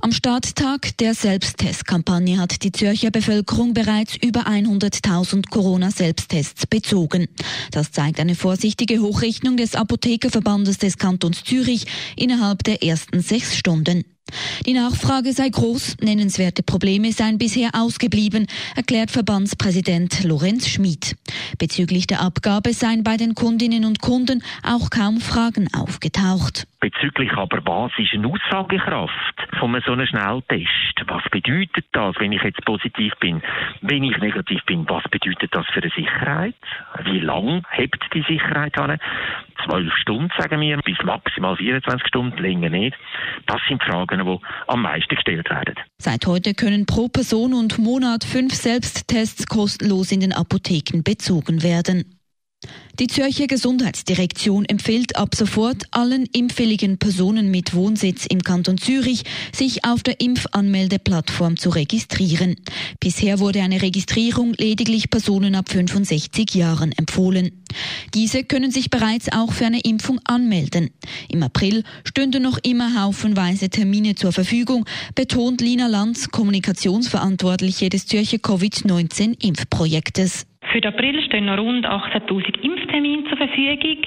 Am Starttag der Selbsttestkampagne hat die Zürcher Bevölkerung bereits über 100.000 Corona-Selbsttests bezogen. Das zeigt eine vorsichtige Hochrechnung des Apothekerverbandes des Kantons Zürich innerhalb der ersten sechs Stunden. Die Nachfrage sei groß, nennenswerte Probleme seien bisher ausgeblieben, erklärt Verbandspräsident Lorenz Schmid. Bezüglich der Abgabe seien bei den Kundinnen und Kunden auch kaum Fragen aufgetaucht. Bezüglich aber was ist eine Aussagekraft von so einem Schnelltest? Was bedeutet das, wenn ich jetzt positiv bin? Wenn ich negativ bin, was bedeutet das für eine Sicherheit? Wie lang hebt die Sicherheit an? Zwölf Stunden, sagen wir, bis maximal 24 Stunden, länger nicht. Das sind Fragen, die am meisten gestellt werden. Seit heute können pro Person und Monat fünf Selbsttests kostenlos in den Apotheken bezogen werden. Die Zürcher Gesundheitsdirektion empfiehlt ab sofort allen impfwilligen Personen mit Wohnsitz im Kanton Zürich, sich auf der Impfanmeldeplattform zu registrieren. Bisher wurde eine Registrierung lediglich Personen ab 65 Jahren empfohlen. Diese können sich bereits auch für eine Impfung anmelden. Im April stünden noch immer haufenweise Termine zur Verfügung, betont Lina Lanz, Kommunikationsverantwortliche des Zürcher Covid-19-Impfprojektes. Für den April stehen noch rund 18.000 Impftermine zur Verfügung.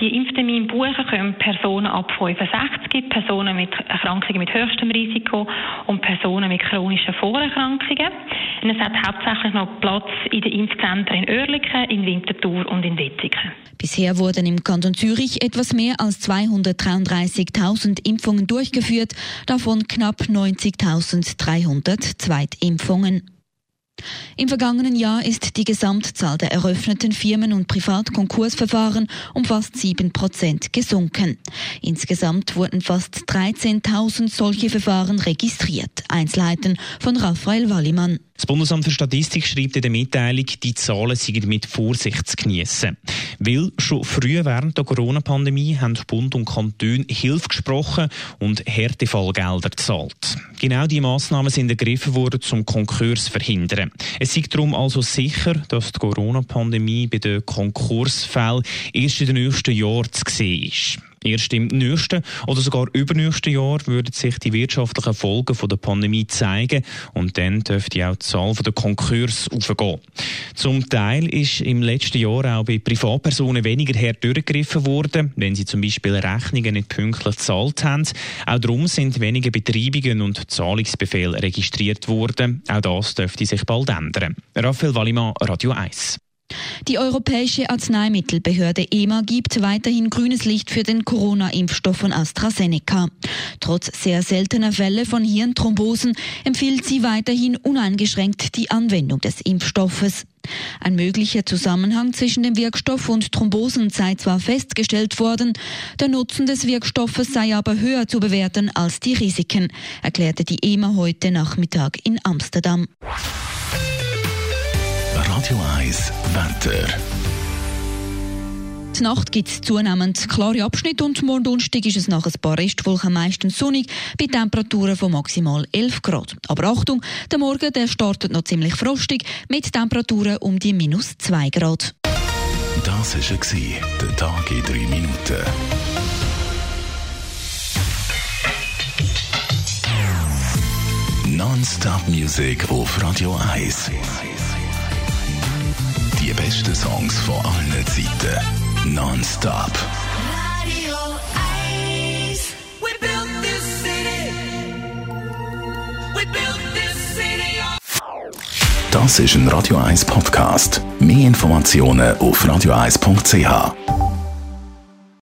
Die Impftermine buchen können Personen ab 65, Personen mit Erkrankungen mit höchstem Risiko und Personen mit chronischen Vorerkrankungen. Und es hat hauptsächlich noch Platz in den Impfzentren in Oerlikon, in Winterthur und in Wettigen. Bisher wurden im Kanton Zürich etwas mehr als 233.000 Impfungen durchgeführt, davon knapp 90.300 Zweitimpfungen. Im vergangenen Jahr ist die Gesamtzahl der eröffneten Firmen- und Privatkonkursverfahren um fast sieben Prozent gesunken. Insgesamt wurden fast 13.000 solche Verfahren registriert. Einzelheiten von Raphael Wallimann. Das Bundesamt für Statistik schreibt in der Mitteilung, die Zahlen seien mit Vorsicht zu geniessen. Weil schon früh während der Corona-Pandemie haben Bund und Kanton Hilfe gesprochen und Härtefallgelder gezahlt. Genau diese Massnahmen sind ergriffen worden, zum Konkurs zu verhindern. Es ist darum also sicher, dass die Corona-Pandemie bei den Konkursfällen erst in den nächsten Jahren zu sehen ist. Erst im nächsten oder sogar übernächsten Jahr würden sich die wirtschaftlichen Folgen der Pandemie zeigen und dann dürfte auch die Zahl der Konkurs aufgehen. Zum Teil ist im letzten Jahr auch bei Privatpersonen weniger her durchgegriffen worden, wenn sie zum Beispiel Rechnungen nicht pünktlich gezahlt haben. Auch darum sind weniger Betreibungen und Zahlungsbefehle registriert worden. Auch das dürfte sich bald ändern. Raphael Wallimann, Radio 1. Die Europäische Arzneimittelbehörde EMA gibt weiterhin grünes Licht für den Corona-Impfstoff von AstraZeneca. Trotz sehr seltener Fälle von Hirnthrombosen empfiehlt sie weiterhin uneingeschränkt die Anwendung des Impfstoffes. Ein möglicher Zusammenhang zwischen dem Wirkstoff und Thrombosen sei zwar festgestellt worden, der Nutzen des Wirkstoffes sei aber höher zu bewerten als die Risiken, erklärte die EMA heute Nachmittag in Amsterdam. Radio 1 Wetter. Die Nacht gibt es zunehmend klare Abschnitte und morgen Donnerstag ist es nach ein paar Restwolken meistens sonnig bei Temperaturen von maximal 11 Grad. Aber Achtung, der Morgen der startet noch ziemlich frostig mit Temperaturen um die minus 2 Grad. Das war der Tag in 3 Minuten. Non-Stop Music auf Radio 1. Die besten Songs von allen Zeiten. Non-stop. Radio 1. We built this city. We built this city Das ist ein Radio 1 Podcast. Mehr Informationen auf radio1.ch.